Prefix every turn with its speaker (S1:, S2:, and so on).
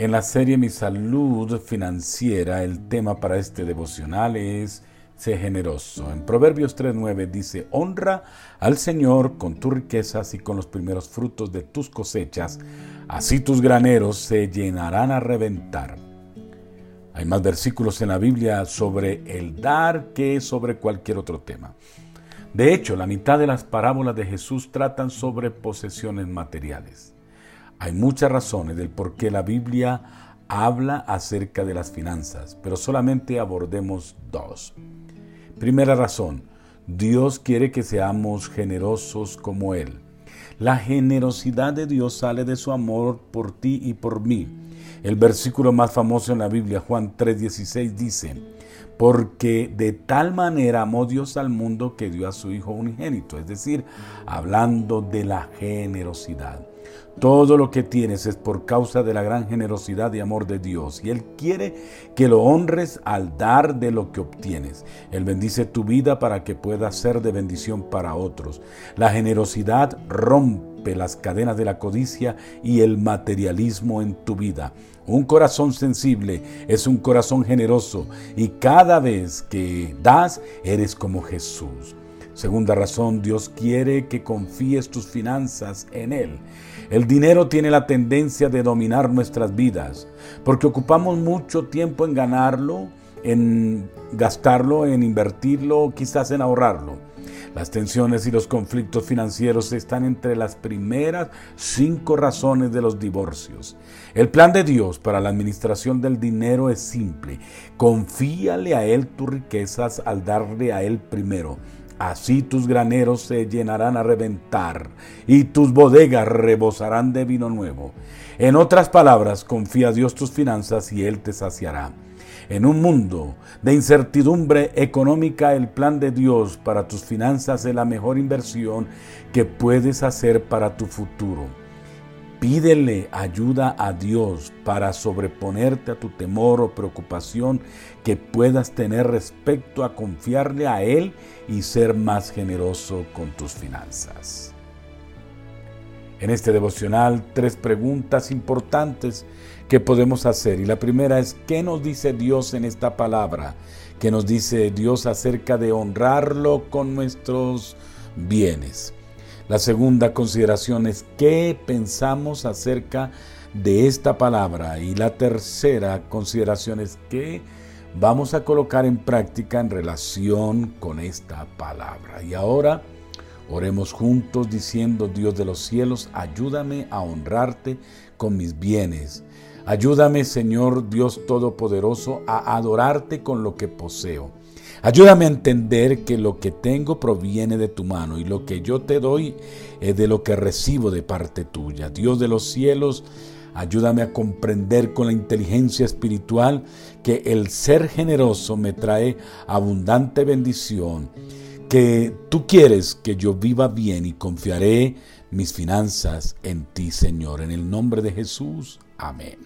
S1: En la serie Mi Salud Financiera, el tema para este devocional es Sé generoso. En Proverbios 3.9 dice, honra al Señor con tus riquezas y con los primeros frutos de tus cosechas, así tus graneros se llenarán a reventar. Hay más versículos en la Biblia sobre el dar que sobre cualquier otro tema. De hecho, la mitad de las parábolas de Jesús tratan sobre posesiones materiales. Hay muchas razones del por qué la Biblia habla acerca de las finanzas, pero solamente abordemos dos. Primera razón, Dios quiere que seamos generosos como Él. La generosidad de Dios sale de su amor por ti y por mí. El versículo más famoso en la Biblia, Juan 3:16, dice, porque de tal manera amó Dios al mundo que dio a su Hijo unigénito, es decir, hablando de la generosidad. Todo lo que tienes es por causa de la gran generosidad y amor de Dios. Y Él quiere que lo honres al dar de lo que obtienes. Él bendice tu vida para que pueda ser de bendición para otros. La generosidad las cadenas de la codicia y el materialismo en tu vida. Un corazón sensible es un corazón generoso y cada vez que das eres como Jesús. Segunda razón, Dios quiere que confíes tus finanzas en Él. El dinero tiene la tendencia de dominar nuestras vidas, porque ocupamos mucho tiempo en ganarlo, en gastarlo, en invertirlo, quizás en ahorrarlo. Las tensiones y los conflictos financieros están entre las primeras cinco razones de los divorcios. El plan de Dios para la administración del dinero es simple. Confíale a Él tus riquezas al darle a Él primero. Así tus graneros se llenarán a reventar y tus bodegas rebosarán de vino nuevo. En otras palabras, confía a Dios tus finanzas y Él te saciará. En un mundo de incertidumbre económica, el plan de Dios para tus finanzas es la mejor inversión que puedes hacer para tu futuro. Pídele ayuda a Dios para sobreponerte a tu temor o preocupación que puedas tener respecto a confiarle a Él y ser más generoso con tus finanzas. En este devocional, tres preguntas importantes que podemos hacer. Y la primera es, ¿qué nos dice Dios en esta palabra? ¿Qué nos dice Dios acerca de honrarlo con nuestros bienes? La segunda consideración es qué pensamos acerca de esta palabra. Y la tercera consideración es qué vamos a colocar en práctica en relación con esta palabra. Y ahora oremos juntos diciendo, Dios de los cielos, ayúdame a honrarte con mis bienes. Ayúdame, Señor Dios Todopoderoso, a adorarte con lo que poseo. Ayúdame a entender que lo que tengo proviene de tu mano y lo que yo te doy es de lo que recibo de parte tuya. Dios de los cielos, ayúdame a comprender con la inteligencia espiritual que el ser generoso me trae abundante bendición, que tú quieres que yo viva bien y confiaré mis finanzas en ti, Señor. En el nombre de Jesús. Amén.